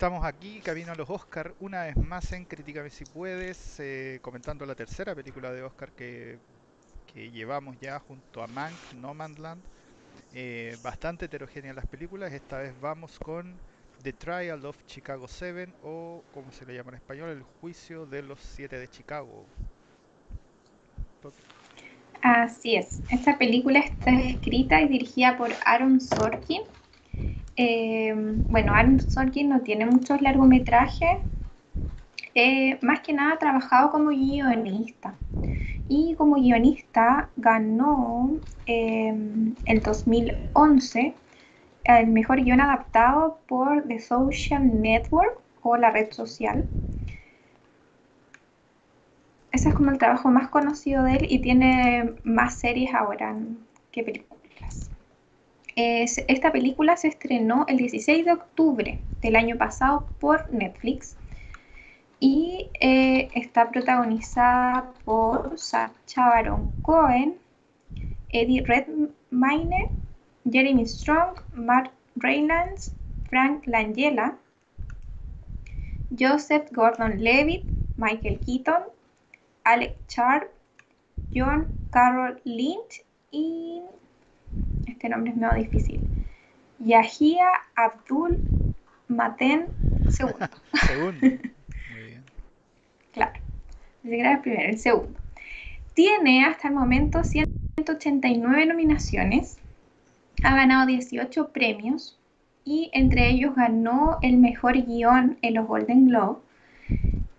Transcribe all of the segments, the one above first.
estamos aquí, camino a los Oscar, una vez más en Críticame si puedes, eh, comentando la tercera película de Oscar que, que llevamos ya junto a Mank, No Man's Land. Eh, bastante heterogéneas las películas, esta vez vamos con The Trial of Chicago 7 o como se le llama en español, El Juicio de los Siete de Chicago. Así es, esta película está escrita y dirigida por Aaron Sorkin eh, bueno, Aaron Sorkin no tiene muchos largometrajes, eh, más que nada ha trabajado como guionista. Y como guionista ganó eh, el 2011 el mejor guion adaptado por The Social Network o la red social. Ese es como el trabajo más conocido de él y tiene más series ahora que películas esta película se estrenó el 16 de octubre del año pasado por Netflix y eh, está protagonizada por Sacha Baron Cohen, Eddie Redmayne, Jeremy Strong, Mark Reylands, Frank Langella, Joseph Gordon-Levitt, Michael Keaton, Alec Sharp, John Carroll Lynch y este nombre es medio difícil. Yahia Abdul Maten segundo. segundo. Muy bien. Claro. Ni siquiera el primero, el segundo. Tiene hasta el momento 189 nominaciones. Ha ganado 18 premios. Y entre ellos ganó el mejor guion en los Golden Globe.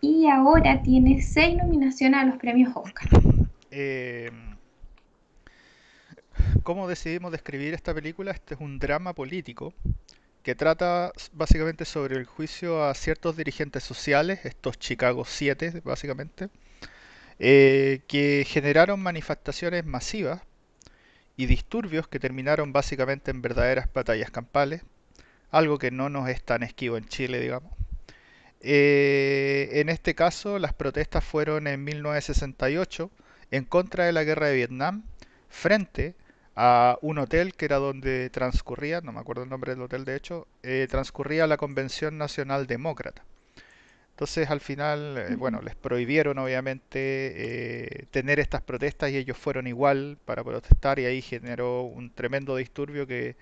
Y ahora tiene 6 nominaciones a los premios Oscar. Eh ¿Cómo decidimos describir esta película? Este es un drama político que trata básicamente sobre el juicio a ciertos dirigentes sociales, estos Chicago 7 básicamente, eh, que generaron manifestaciones masivas y disturbios que terminaron básicamente en verdaderas batallas campales, algo que no nos es tan esquivo en Chile, digamos. Eh, en este caso, las protestas fueron en 1968 en contra de la guerra de Vietnam, frente a un hotel que era donde transcurría, no me acuerdo el nombre del hotel de hecho, eh, transcurría la Convención Nacional Demócrata. Entonces al final, eh, bueno, les prohibieron obviamente eh, tener estas protestas y ellos fueron igual para protestar y ahí generó un tremendo disturbio que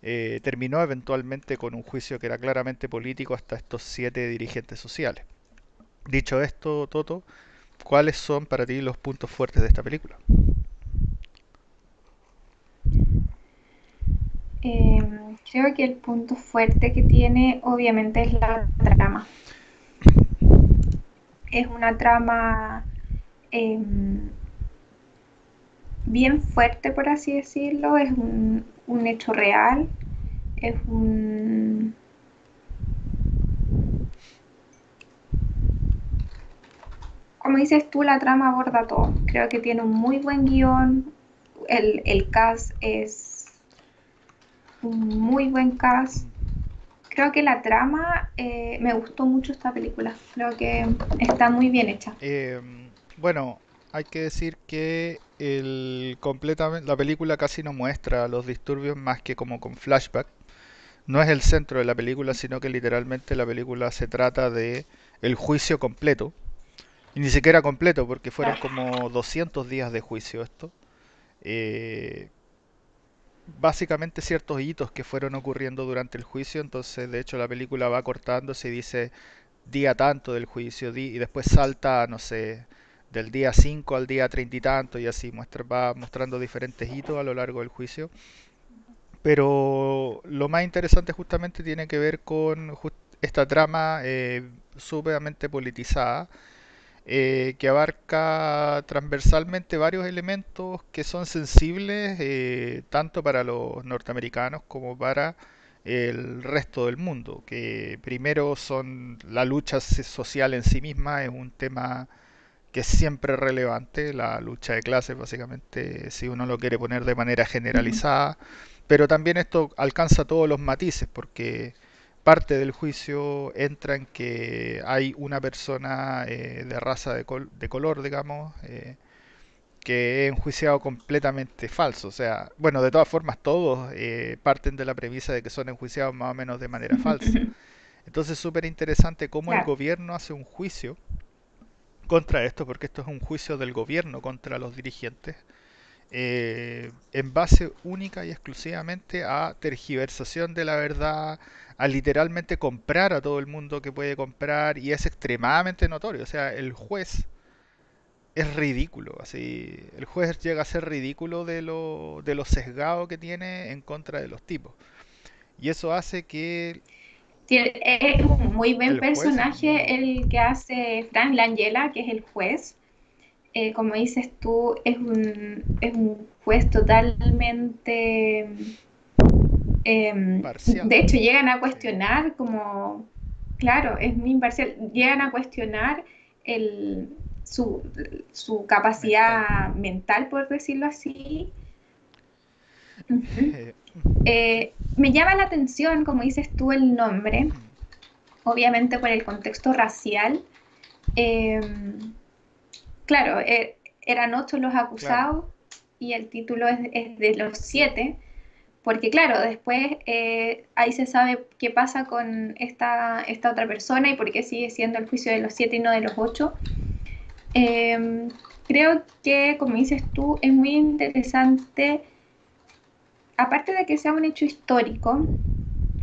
terminó eventualmente con un juicio que era claramente político hasta estos siete dirigentes sociales. Dicho esto, Toto, ¿cuáles son para ti los puntos fuertes de esta película? Em, creo que el punto fuerte que tiene obviamente es la trama. Es una trama em, bien fuerte, por así decirlo. Es un, hecho real. Es un... Como dices tú, la trama aborda todo. Creo que tiene un muy buen guion. El, el cast es un muy buen cast. Creo que la trama eh, me gustó mucho esta película. Creo que está muy bien hecha. Em, bueno, hay que decir que el completamente la película casi no muestra los disturbios más que como con flashback. No es el centro de la película, sino que literalmente la película se trata de el juicio completo. Y ni siquiera completo, porque fueron como 200 días de juicio esto. Eh, básicamente ciertos hitos que fueron ocurriendo durante el juicio, entonces de hecho la película va cortando, se dice día tanto del juicio y después salta, no sé, del día 5 al día 30 y tanto y así muestra, va mostrando diferentes hitos a lo largo del juicio. Pero lo más interesante justamente tiene que ver con esta trama eh, sumamente politizada eh, que abarca transversalmente varios elementos que son sensibles eh, tanto para los norteamericanos como para el resto del mundo, que primero son la lucha social en sí misma, es un tema que es siempre relevante, la lucha de clases básicamente, si uno lo quiere poner de manera generalizada, pero también esto alcanza todos los matices, porque parte del juicio entra en que hay una persona eh, de raza de, color, digamos, eh, que es enjuiciado completamente falso. O sea, bueno, de todas formas todos eh, parten de la premisa de que son enjuiciados más o menos de manera falsa. Entonces es súper interesante cómo el gobierno hace un juicio contra esto, porque esto es un juicio del gobierno contra los dirigentes, eh, en base única y exclusivamente a tergiversación de la verdad, a literalmente comprar a todo el mundo que puede comprar, y es extremadamente notorio. O sea, el juez es ridículo, así, el juez llega a ser ridículo de lo, de lo sesgado que tiene en contra de los tipos. Y eso hace que es un muy buen el juez personaje el que hace Frank Langella, que es el juez. Eh, como dices tú, es un, es un juez totalmente... eh, de hecho, llegan a cuestionar como, claro, es muy imparcial, llegan a cuestionar el, su, su capacidad mental, por decirlo así. Eh, Eh, me llama la atención, como dices tú, el nombre, obviamente por el contexto racial. Eh, claro, eh, eran ocho los claro, acusados y el título es, es de los siete, porque claro, después eh, ahí se sabe qué pasa con esta, esta otra persona y por qué sigue siendo el juicio de los siete y no de los ocho. Eh, creo que, como dices tú, es muy interesante, aparte de que sea un hecho histórico,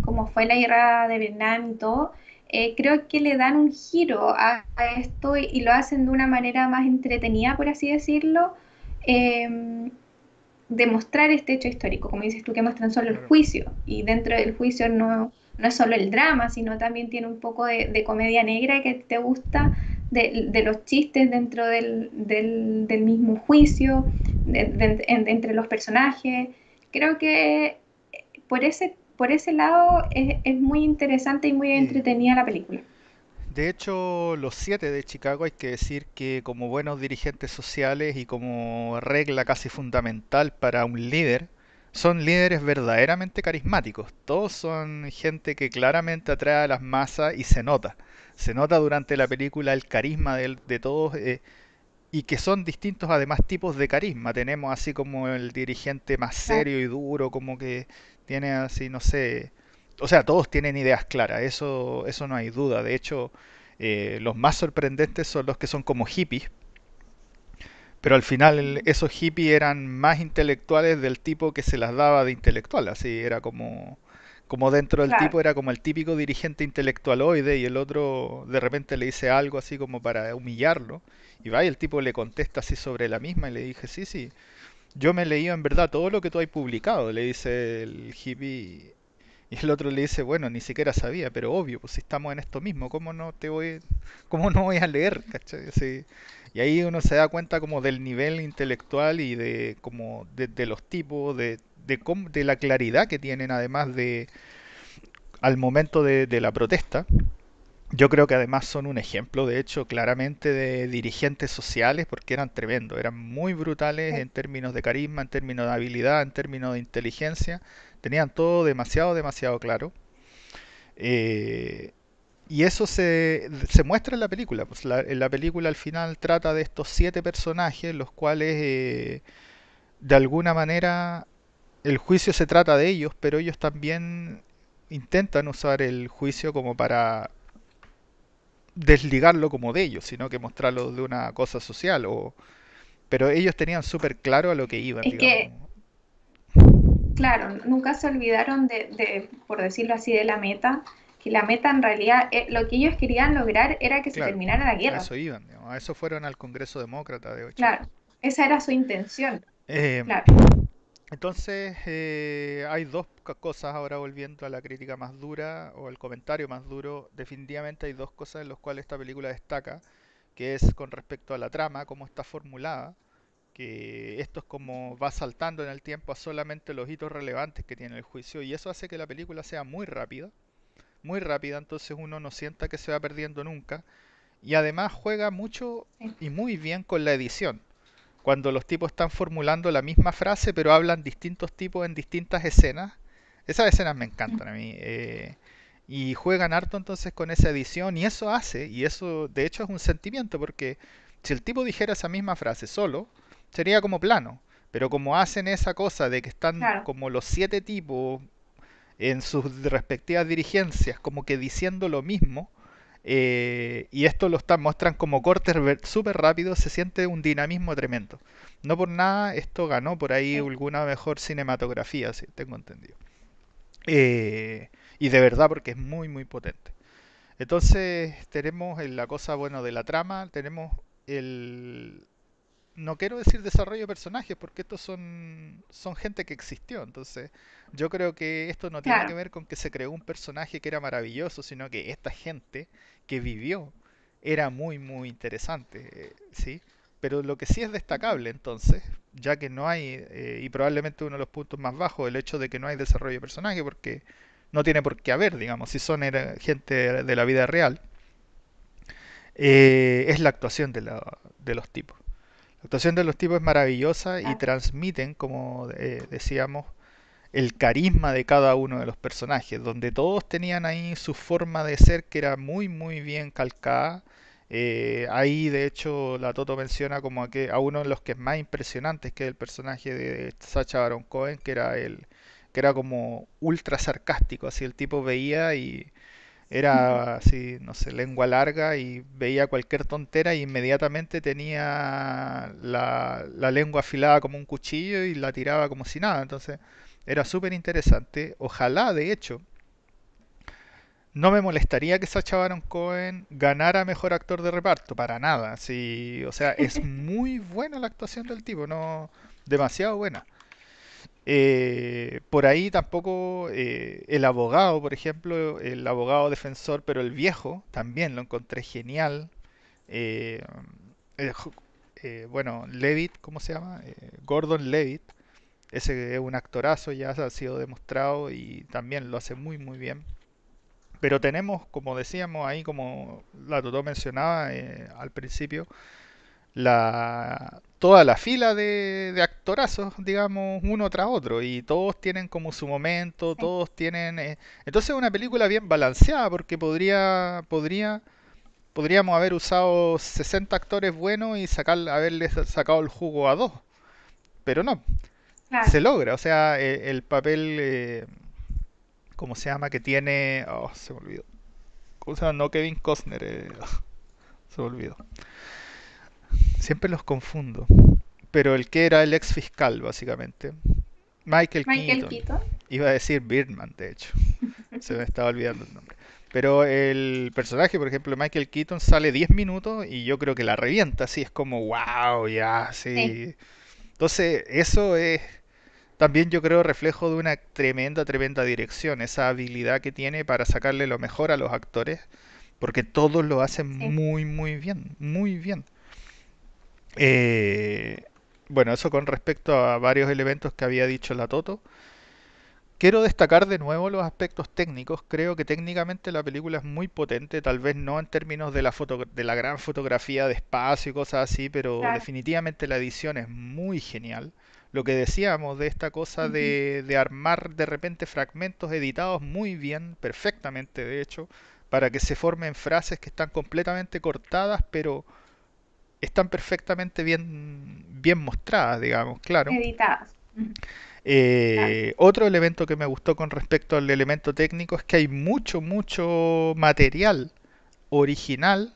como fue la guerra de Vietnam y todo, eh, creo que le dan un giro a, a esto y, y, lo hacen de una manera más entretenida, por así decirlo, eh, demostrar este hecho histórico, como dices tú, que muestran solo el juicio, y dentro del juicio no, no es solo el drama, sino también tiene un poco de, de comedia negra que te gusta, de, de los chistes dentro del, del, del mismo juicio, de, de, en, entre los personajes. Creo que por ese, por ese lado es, es muy interesante y muy Eh, entretenida la película. de hecho, los siete de Chicago hay que decir que como buenos dirigentes sociales y como regla casi fundamental para un líder, son líderes verdaderamente carismáticos. Todos son gente que claramente atrae a las masas y se nota. Se nota durante la película el carisma de, de todos eh, y que son distintos además tipos de carisma. Tenemos así como el dirigente más serio y duro, como que tiene así, no sé, o sea, todos tienen ideas claras, eso, eso no hay duda. De hecho, eh, los más sorprendentes son los que son como hippies, pero al final esos hippies eran más intelectuales del tipo que se las daba de intelectual, así era como, como dentro del claro, tipo era como el típico dirigente intelectualoide y el otro de repente le dice algo así como para humillarlo y va y el tipo le contesta así sobre la misma y le dije, sí, sí, yo me he leído en verdad todo lo que tú has publicado, le dice el hippie y el otro le dice, bueno, ni siquiera sabía, pero obvio, pues si estamos en esto mismo, ¿cómo no te voy, cómo no voy a leer. Así, y ahí uno se da cuenta como del nivel intelectual y de como de, los tipos, de, de, de la claridad que tienen además de al momento de, de la protesta. Yo creo que además son un ejemplo, de hecho, claramente de dirigentes sociales porque eran tremendos, eran muy brutales en términos de carisma, en términos de habilidad, en términos de inteligencia, tenían todo demasiado, demasiado claro. Eh, y eso se, se muestra en la película. Pues la, en la película al final trata de estos siete personajes, los cuales eh, de alguna manera el juicio se trata de ellos, pero ellos también intentan usar el juicio como para desligarlo como de ellos, sino que mostrarlo de una cosa social. O, pero ellos tenían súper claro a lo que iban, es digamos. que, claro, nunca se olvidaron de, de, por decirlo así, de la meta, que la meta en realidad, eh, lo que ellos querían lograr era que se terminara la a guerra, eso iban, digamos, a eso fueron al Congreso Demócrata de Chicago. claro, esa era su intención, Eh, claro, entonces, eh, hay dos co- cosas ahora volviendo a la crítica más dura o el comentario más duro. Definitivamente hay dos cosas en las cuales esta película destaca, que es con respecto a la trama, cómo está formulada, que esto es como va saltando en el tiempo a solamente los hitos relevantes que tiene el juicio y eso hace que la película sea muy rápida, muy rápida, entonces uno no sienta que se va perdiendo nunca y además juega mucho y muy bien con la edición. Cuando los tipos están formulando la misma frase pero hablan distintos tipos en distintas escenas, esas escenas me encantan a mí. eh, y juegan harto entonces con esa edición y eso hace, y eso de hecho es un sentimiento porque si el tipo dijera esa misma frase solo, sería como plano. Pero como hacen esa cosa de que están claro, como los siete tipos en sus respectivas dirigencias, como que diciendo lo mismo, eh, y esto lo están, muestran como cortes súper rápidos, se siente un dinamismo tremendo. No por nada, esto ganó por ahí alguna mejor cinematografía, si tengo entendido. Eh, y de verdad, porque es muy, muy potente. Entonces, tenemos la cosa, bueno, de la trama, tenemos el, no quiero decir desarrollo de personajes porque estos son, son gente que existió. Entonces, yo creo que esto no tiene que ver con que se creó un personaje que era maravilloso, sino que esta gente que vivió era muy, muy interesante. ¿sí? Pero lo que sí es destacable entonces, ya que no hay, eh, y probablemente uno de los puntos más bajos, el hecho de que no hay desarrollo de personaje, porque no tiene por qué haber, digamos, si son gente de la vida real, eh, es la actuación de, de los tipos. La actuación de los tipos es maravillosa y transmiten, como eh, decíamos, el carisma de cada uno de los personajes, donde todos tenían ahí su forma de ser que era muy, muy bien calcada. Eh, ahí, de hecho, la Toto menciona como a, que, a uno de los que es más impresionantes, que es el personaje de Sacha Baron Cohen, que era el que era como ultra sarcástico, así el tipo veía y era así, no sé, lengua larga y veía cualquier tontera y inmediatamente tenía la, lengua afilada como un cuchillo y la tiraba como si nada. Entonces era súper interesante. Ojalá, de hecho, no me molestaría que Sacha Baron Cohen ganara mejor actor de reparto, para nada. Sí, o sea, es muy buena la actuación del tipo, no demasiado buena. Eh, por ahí tampoco eh, el abogado, por ejemplo, el abogado defensor, pero el viejo, también lo encontré genial. Eh, bueno, Levitt, ¿cómo se llama? Gordon Levitt, ese es un actorazo, ya ha sido demostrado y también lo hace muy muy bien. Pero tenemos, como decíamos ahí, como la Totó mencionaba al principio, la, toda la fila de, actorazos, digamos, uno tras otro, y todos tienen como su momento, todos tienen... Eh, entonces es una película bien balanceada, porque podría, podría, podríamos haber usado 60 actores buenos y sacar, haberles sacado el jugo a dos, pero no, se logra, o sea, e, el, papel, eh, ¿cómo se llama? Que tiene... Oh, se me olvidó. ¿Cómo se llama? No Kevin Costner, eh, se me olvidó. Siempre los confundo. Pero el que era el ex fiscal, básicamente. Michael, Keaton. Iba a decir Birdman, de hecho. Se me estaba olvidando el nombre. Pero el personaje, por ejemplo, Michael Keaton sale 10 minutos y yo creo que la revienta, así es como, wow, ya, sí. Entonces, eso es también yo creo reflejo de una tremenda, tremenda dirección, esa habilidad que tiene para sacarle lo mejor a los actores, porque todos lo hacen muy, muy bien, muy bien. Eh, bueno, eso con respecto a varios elementos que había dicho la Toto. Quiero destacar de nuevo los aspectos técnicos. Creo que técnicamente la película es muy potente, tal vez no en términos de la, foto, de la gran fotografía de espacio y cosas así, pero definitivamente la edición es muy genial. Lo que decíamos de esta cosa de, de armar de repente fragmentos editados muy bien, perfectamente de hecho, para que se formen frases que están completamente cortadas, pero están perfectamente bien, bien mostradas, digamos, claro. Editadas. Eh, otro elemento que me gustó con respecto al elemento técnico es que hay mucho, mucho material original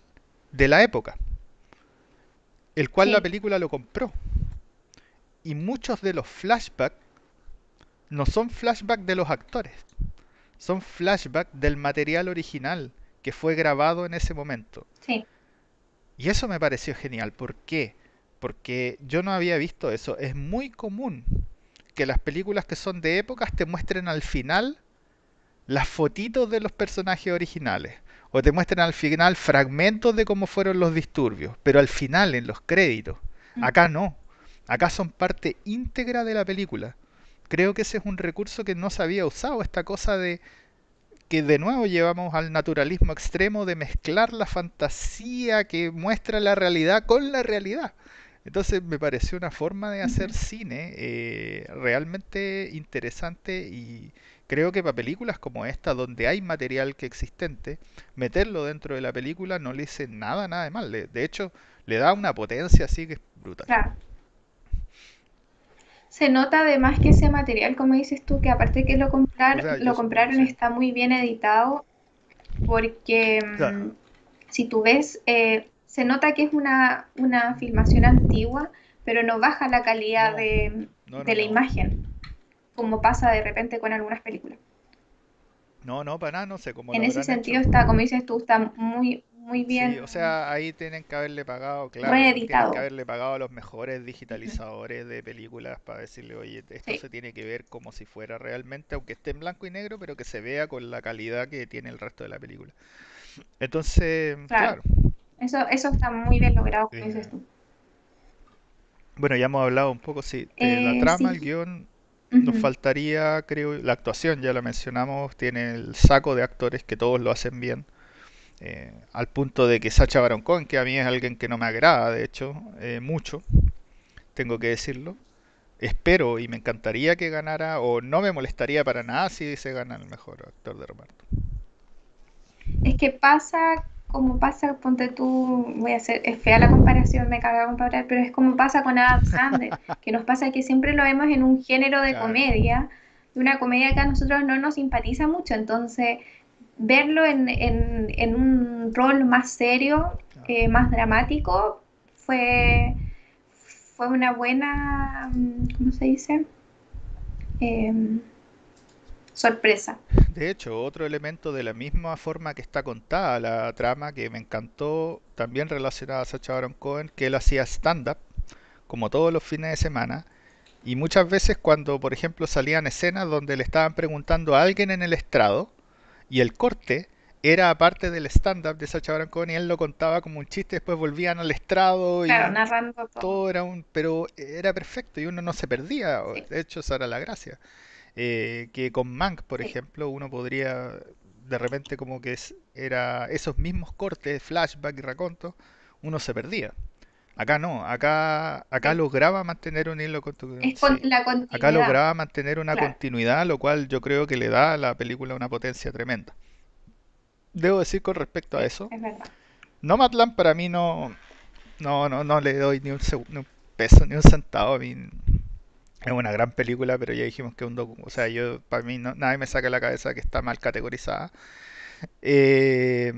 de la época, el cual la película lo compró. Y muchos de los flashbacks no son flashbacks de los actores, son flashbacks del material original que fue grabado en ese momento. Sí. Y eso me pareció genial. ¿Por qué? Porque yo no había visto eso. Es muy común que las películas que son de épocas te muestren al final las fotitos de los personajes originales. O te muestren al final fragmentos de cómo fueron los disturbios. Pero al final, en los créditos. Mm. Acá no. Acá son parte íntegra de la película. Creo que ese es un recurso que no se había usado. Esta cosa de que de nuevo llevamos al naturalismo extremo de mezclar la fantasía que muestra la realidad con la realidad. Entonces me pareció una forma de hacer cine eh, realmente interesante y creo que para películas como esta, donde hay material que existente, meterlo dentro de la película no le dice nada, nada de mal. De hecho, le da una potencia así que es brutal. Se nota además que ese material, como dices tú, que aparte que lo O comprar, sea, lo compraron sí. está muy bien editado, porque Claro. mm, si tú ves, eh, se nota que es una, una filmación antigua, pero no baja la calidad No, de, no, de la imagen, como pasa de repente con algunas películas. No, no, para nada, no sé cómo lo En ese sentido hecho. está, como dices tú, está muy, muy Sí, bien o sea, ahí tienen que haberle pagado, claro, tienen que reeditado. haberle pagado a los mejores digitalizadores de películas para decirle, oye, esto Sí, se tiene que ver como si fuera realmente, aunque esté en blanco y negro, pero que se vea con la calidad que tiene el resto de la película. Entonces, claro. claro, Eso, eso está muy bien logrado, como dices eh, tú. bueno, ya hemos hablado un poco, sí, de la Eh, trama, el sí. guion, nos faltaría, creo, la actuación, ya la mencionamos, tiene el saco de actores que todos lo hacen bien. Eh, al punto de que Sacha Baron Cohen, que a mí es alguien que no me agrada, de hecho, eh, mucho, tengo que decirlo. Espero y me encantaría que ganara, o no me molestaría para nada si se gana el mejor actor de reparto. Es que pasa como pasa, ponte tú, voy a hacer, es fea la comparación, me carga comparar, pero es como pasa con Adam Sandler, que nos pasa que siempre lo vemos en un género de Claro, comedia, y una comedia que a nosotros no nos simpatiza mucho, entonces verlo en, en, en un rol más serio, eh, más dramático, fue, fue una buena, ¿cómo se dice? Em, sorpresa. De hecho, otro elemento de la misma forma que está contada la trama que me encantó, también relacionada a Sacha Baron Cohen, que él hacía stand-up, como todos los fines de semana, y muchas veces cuando, por ejemplo, salían escenas donde le estaban preguntando a alguien en el estrado, Y el corte era aparte del stand-up de Sacha Baron Cohen y él lo contaba como un chiste, después volvían al estrado Claro, y narrando todo. todo era un... pero era perfecto y uno no se perdía, Sí, de hecho esa era la gracia. Eh, que con Mank, por sí. ejemplo, uno podría de repente como que es- era esos mismos cortes, flashback y raconto, uno se perdía. Acá no, acá, acá Sí. lograba mantener un hilo Es con sí. la Acá lograba mantener una claro. continuidad, lo cual yo creo que le da a la película una potencia tremenda. Debo decir con respecto a eso, es verdad. Nomadland para mí no, no, no, no le doy ni un, seg- ni un peso, ni un centavo. A mí es una gran película, pero ya dijimos que es un docu, o sea, yo para mí no, nadie me saca la cabeza que está mal categorizada. Eh,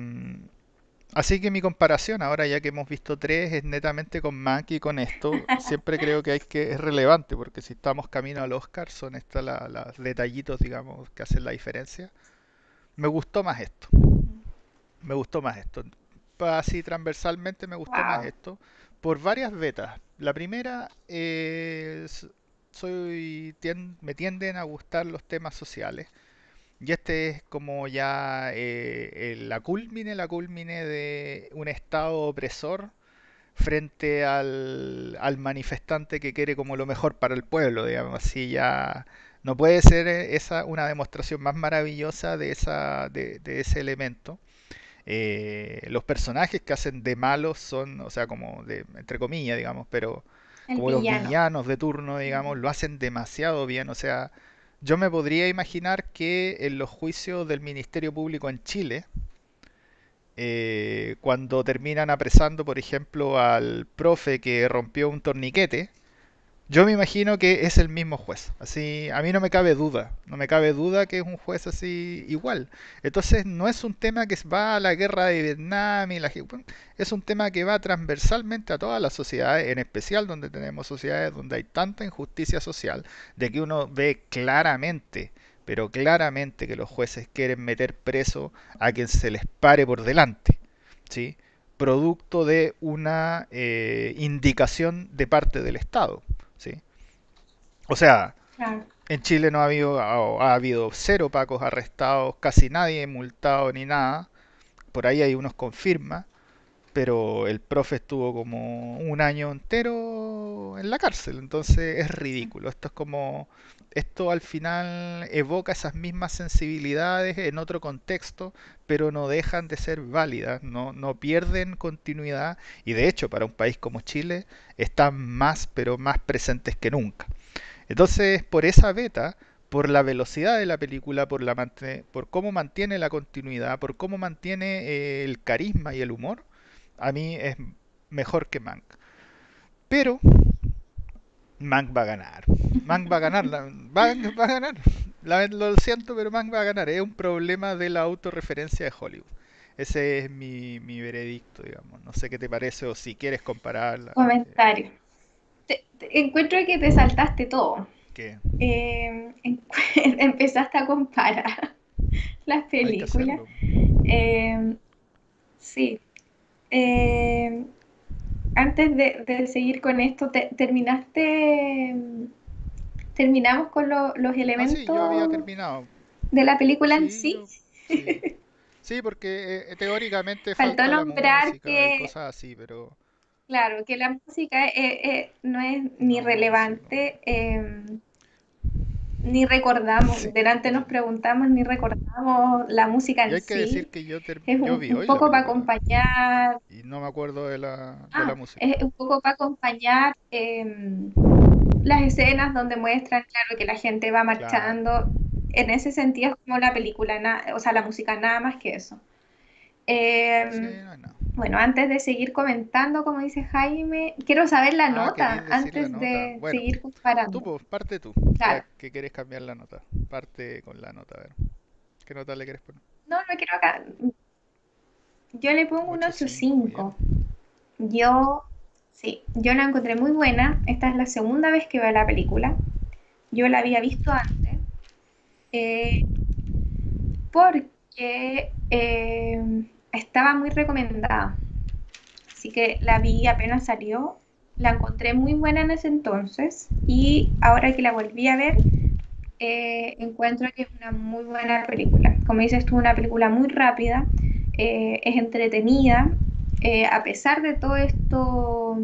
así que mi comparación, ahora ya que hemos visto tres, es netamente con Mank y con esto. Siempre creo que hay que es relevante, porque si estamos camino al Oscar, son estos los detallitos, digamos, que hacen la diferencia. Me gustó más esto. Me gustó más esto. Así transversalmente me gustó más esto. Por varias vetas. La primera es soy tien- me tienden a gustar los temas sociales. Y este es como ya eh, la culmine, la culmine de un estado opresor frente al, al manifestante que quiere como lo mejor para el pueblo, digamos. Así ya no puede ser esa una demostración más maravillosa de esa de, de ese elemento. Eh, los personajes que hacen de malos son, o sea, como de, entre comillas, digamos, pero El como los villano. villanos de turno, digamos, lo hacen demasiado bien. O sea, yo me podría imaginar que en los juicios del Ministerio Público en Chile, eh, cuando terminan apresando, por ejemplo, al profe que rompió un torniquete, yo me imagino que es el mismo juez. Así, a mí no me cabe duda, no me cabe duda que es un juez así igual. Entonces, no es un tema que va a la guerra de Vietnam y la, es un tema que va transversalmente a todas las sociedades, en especial donde tenemos sociedades donde hay tanta injusticia social, de que uno ve claramente, pero claramente que los jueces quieren meter preso a quien se les pare por delante, ¿sí? Producto de una eh, indicación de parte del Estado. ¿Sí? O sea, Claro. en Chile no ha habido, ha, ha habido cero pacos arrestados, casi nadie multado ni nada. Por ahí hay unos con firma, pero el profe estuvo como un año entero en la cárcel, entonces es ridículo. Esto es como, esto al final evoca esas mismas sensibilidades en otro contexto, pero no dejan de ser válidas, no, no pierden continuidad y de hecho para un país como Chile están más, pero más presentes que nunca. Entonces, por esa beta, por la velocidad de la película, por, la por cómo mantiene la continuidad, por cómo mantiene eh, el carisma y el humor, a mí es mejor que Mank. Pero Mank va a ganar. Mank va a ganar, va, a ganar. La- lo siento, pero Mank va a ganar. Es un problema de la autorreferencia de Hollywood. Ese es mi, mi veredicto, digamos. No sé qué te parece o si quieres compararla. Comentario. Te- te- encuentro que te saltaste todo. Eh, en- empezaste a comparar las películas. Eh, sí. Eh, antes de, de seguir con esto, te- terminaste, terminamos con lo- los Ah, sí, yo había elementos terminado. de la película en Sí, sí. yo, sí. Sí, porque eh, teóricamente Faltó la nombrar y que, cosas así, pero claro, que la música eh, no es ni no. Ni recordamos, delante nos preguntamos, ni recordamos la música Y en hay que decir que yo, ter- Es yo un, vi un hoy la poco para acompañar y no me acuerdo de la, de la Ah, música. es un poco para acompañar em, las escenas donde muestran, claro, que la gente va Claro. marchando. En ese sentido es como la película, na- o sea, la música nada más que eso. Sí, Em, no, no. bueno, antes de seguir comentando, como dice Jaime, quiero saber la Ah, nota la antes nota. de Bueno, seguir tú, comparando. pues, parte tú, Claro. que quieres cambiar la nota. Parte con la nota, a ver. ¿Qué nota le quieres poner? No, no quiero acá. Yo le pongo un 8.5, 8.5. bien. Yo, sí, yo la encontré muy buena. Esta es la segunda vez que veo la película. Yo la había visto antes. eh, porque eh, estaba muy recomendada. Así que la vi apenas salió. La encontré muy buena en ese entonces. Y ahora que la volví a ver, eh, encuentro que es una muy buena película. Como dices tú, una película muy rápida, eh, es entretenida, a pesar de todo esto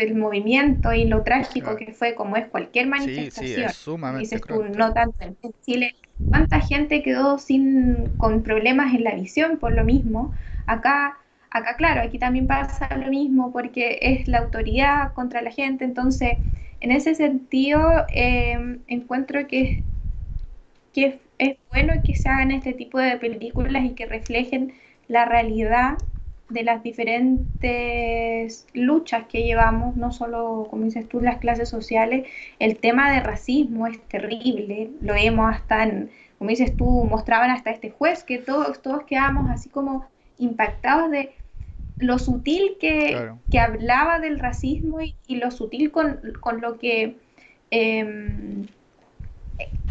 del movimiento y lo trágico Claro. que fue, como es cualquier Sí, sí, manifestación. es sumamente Dices tú, no tanto en en Chile. ¿Cuánta gente quedó sin, con problemas en la visión por lo mismo? Acá, acá, claro, aquí también pasa lo mismo porque es la autoridad contra la gente. Entonces, en ese sentido, eh, encuentro que, que es, es bueno que se hagan este tipo de películas y que reflejen la realidad de las diferentes luchas que llevamos, no solo, como dices tú, las clases sociales, el tema de racismo es terrible, lo vemos hasta en, como dices tú, mostraban hasta este juez, que todos, todos quedamos así como impactados de lo sutil que, Claro. que hablaba del racismo y, y lo sutil con, con lo que em,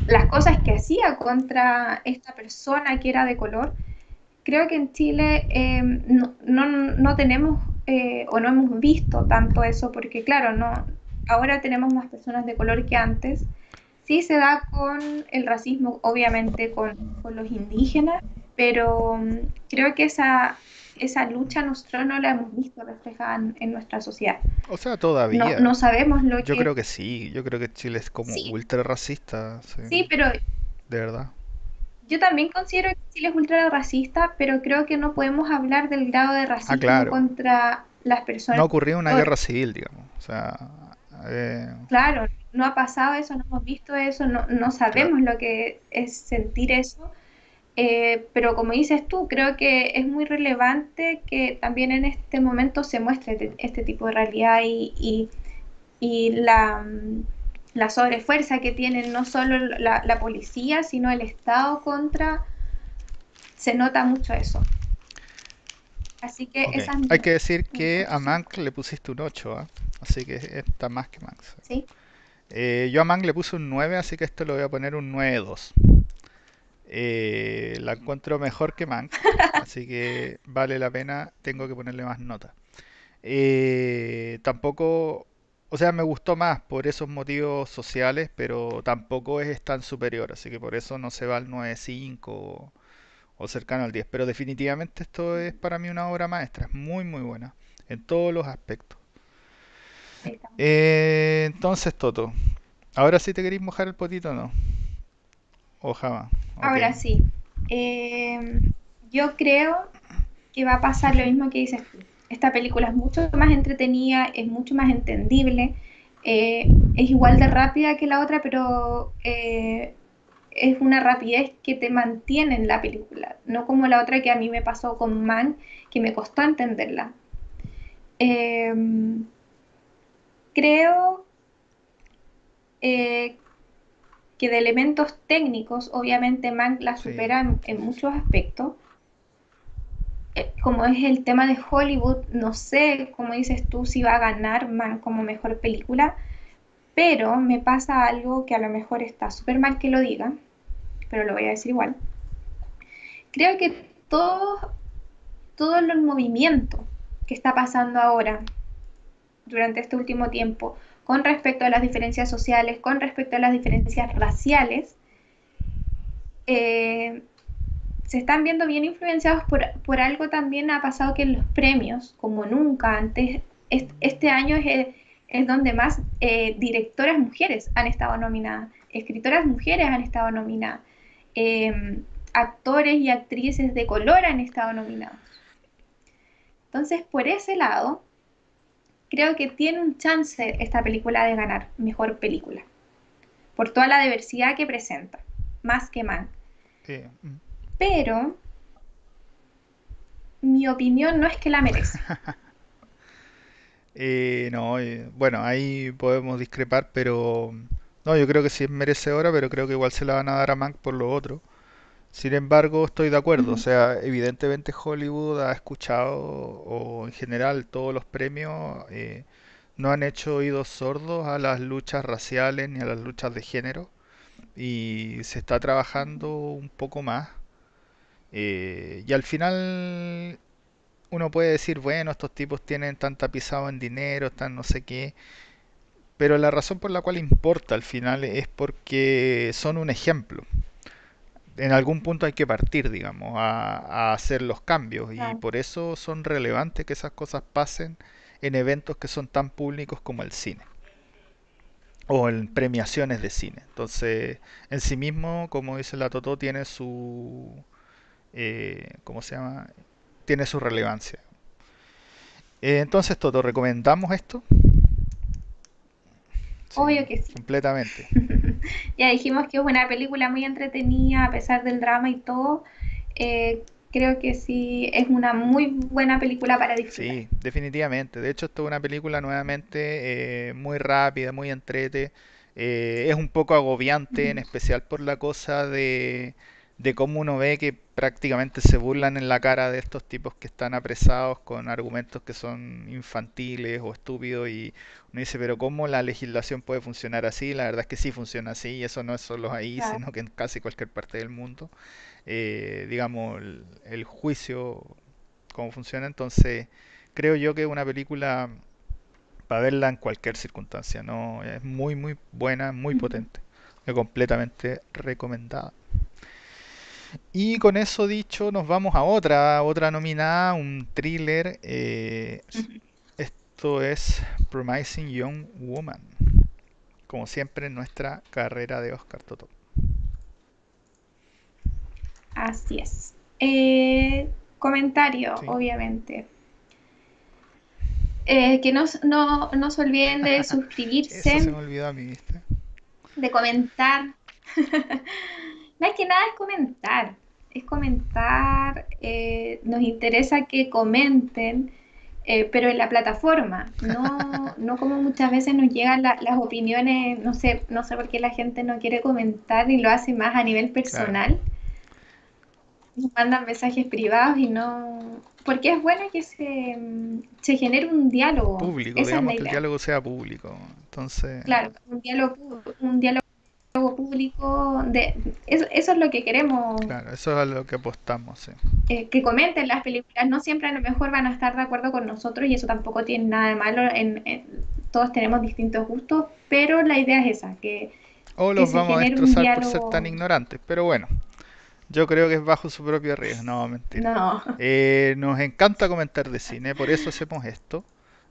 las cosas que hacía contra esta persona que era de color. Creo que en Chile eh, no, no, no tenemos eh, o no hemos visto tanto eso porque claro, no, ahora tenemos más personas de color que antes. Sí se da con el racismo, obviamente con, con los indígenas, pero mm, creo que esa, esa lucha nosotros no la hemos visto reflejada en, en nuestra sociedad. O sea, todavía. no sabemos lo Yo que... creo que sí. Yo creo que Chile es como Sí, ultra racista. Sí, sí, pero de verdad. Yo también considero que Chile es ultra racista, pero creo que no podemos hablar del grado de Ah, racismo claro. contra las personas No de ocurrió una guerra civil, digamos. O sea, eh, Claro, no ha pasado eso, no hemos visto eso, no, no claro. sabemos lo que es sentir eso, eh, pero como dices tú, creo que es muy relevante que también en este momento se muestre este, este tipo de realidad y, y- y la, mm, la sobrefuerza que tienen no solo la, la policía, sino el Estado contra, se nota mucho eso. Así que Ok. esa es mi Hay que decir que a 8.5, Mank le pusiste un 8, ¿ah? Así que está más que Mank. ¿sí? Eh, yo a Mank le puse un 9, así que esto le voy a poner un 9.2. Eh, la encuentro mejor que Mank, así que vale la pena, tengo que ponerle más nota. Eh, tampoco, o sea, me gustó más por esos motivos sociales, pero tampoco es tan superior, así que por eso no se va al 9.5 o, o cercano al 10. Pero definitivamente esto es para mí una obra maestra, es muy muy buena en todos los aspectos. Eh, entonces, Toto, ahora sí te queréis mojar el potito o no? O jamás. Ahora Ok. sí, eh, yo creo que va a pasar lo mismo que dices tú. Esta película es mucho más entretenida, es mucho más entendible, eh, es igual de rápida que la otra, pero eh, es una rapidez que te mantiene en la película, no como la otra que a mí me pasó con Man, que me costó entenderla. Eh, creo eh, que de elementos técnicos, obviamente Mank la supera en, sí, en sí. muchos aspectos. Eh, como es el tema de Hollywood, no sé, como dices tú, si va a ganar como mejor película, pero me pasa algo que a lo mejor está súper mal que lo diga, pero lo voy a decir igual. Creo que todo, todo el movimiento que está pasando ahora, durante este último tiempo, con respecto a las diferencias sociales, con respecto a las diferencias raciales, eh, se están viendo bien influenciados por, por, algo también ha pasado que en los premios, como nunca antes, est este año es, el, es donde más eh, directoras mujeres han estado nominadas, escritoras mujeres han estado nominadas, eh, actores y actrices de color han estado nominados. Entonces, por ese lado, creo que tiene un chance esta película de ganar mejor película, por toda la diversidad que presenta, más que Man. Eh, mm. Pero mi opinión no es que la merece. Eh, no, eh, bueno, ahí podemos discrepar, pero no, yo creo que sí es merecedora, pero creo que igual se la van a dar a Mank por lo otro. Sin embargo, estoy de Uh acuerdo, o sea, evidentemente Hollywood ha escuchado, o en general todos los premios eh, no han hecho oídos sordos a las luchas raciales ni a las luchas de género, y se está trabajando un poco más. Eh, y al final uno puede decir, bueno, estos tipos tienen tanta pisado en dinero, están no sé qué, pero la razón por la cual importa al final es porque son un ejemplo. En algún punto hay que partir, digamos, a, a hacer los cambios y por eso son relevantes que esas cosas pasen en eventos que son tan públicos como el cine o en premiaciones de cine. Entonces, en sí mismo, como dice la Totó, tiene su, eh, ¿cómo se llama? Tiene su relevancia. Eh, entonces, Toto, ¿recomendamos esto? Sí, obvio que sí. completamente. ya dijimos que es una película muy entretenida, a pesar del drama y todo. Eh, creo que sí, es una muy buena película para disfrutar. Sí, definitivamente. De hecho, esto es una película nuevamente eh, muy rápida, muy entrete. Eh, es un poco agobiante, en especial por la cosa de, de cómo uno ve que prácticamente se burlan en la cara de estos tipos que están apresados con argumentos que son infantiles o estúpidos y uno dice, pero ¿cómo la legislación puede funcionar así? La verdad es que sí funciona así y eso no es solo ahí, Claro. sino que en casi cualquier parte del mundo. Eh, digamos, el, el juicio cómo funciona. Entonces, creo yo que una película para verla en cualquier circunstancia. No, es muy, muy buena, muy potente. Completamente recomendada. Y con eso dicho, nos vamos a otra, otra nominada, un thriller. eh, esto es Promising Young Woman. Como siempre en nuestra carrera de Oscar Toto. Así es. Eh, comentario, Sí, obviamente. Eh, que no, no, no se olviden de eso se suscribirse, me olvidó a mí, ¿viste? de comentar. Más que nada es comentar. Es comentar. eh, nos interesa que comenten, eh, pero en la plataforma. No, no como muchas veces nos llegan la- las opiniones. No sé, no sé por qué la gente no quiere comentar y lo hace más a nivel Claro. personal. Nos mandan mensajes privados y no. Porque es bueno que se, se genere un diálogo. Público, Esa es digamos que el diálogo sea público. Entonces, Claro, un diálogo, un diálogo público. De, eso, eso es lo que queremos, claro, eso es a lo que apostamos, sí. eh, que comenten las películas. No siempre a lo mejor van a estar de acuerdo con nosotros y eso tampoco tiene nada de malo. En, en- todos tenemos distintos gustos, pero la idea es esa, que, O que los se vamos a destrozar por ser tan diálogo. ignorantes, pero bueno, yo creo que es bajo su propio riesgo, no, mentira. No, Eh, nos encanta comentar de cine, por eso hacemos esto.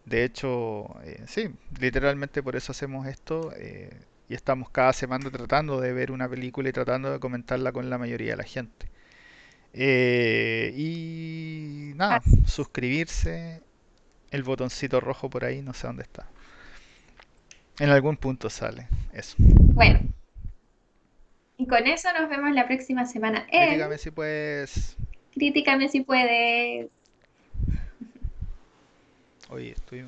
De hecho, eh, sí, literalmente por eso hacemos esto. eh, y estamos cada semana tratando de ver una película y tratando de comentarla con la mayoría de la gente. Eh, y nada, suscribirse, el botoncito rojo por ahí, no sé dónde está. En algún punto sale eso. Bueno, y con eso nos vemos la próxima semana en Críticame si puedes. Críticame si puedes. Oye, estoy